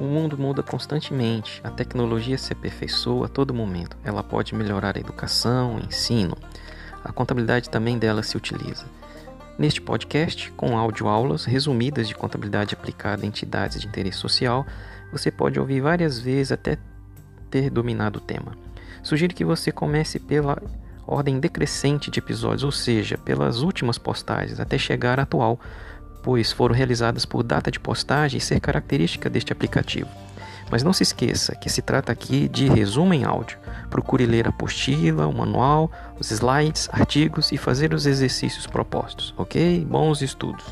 O mundo muda constantemente, a tecnologia se aperfeiçoa a todo momento. Ela pode melhorar a educação, o ensino. A contabilidade também dela se utiliza. Neste podcast, com audioaulas resumidas de contabilidade aplicada a entidades de interesse social, você pode ouvir várias vezes até ter dominado o tema. Sugiro que você comece pela ordem decrescente de episódios, ou seja, pelas últimas postagens até chegar à atual, pois foram realizadas por data de postagem e ser característica deste aplicativo. Mas não se esqueça que se trata aqui de resumo em áudio. Procure ler a apostila, o manual, os slides, artigos e fazer os exercícios propostos, ok? Bons estudos!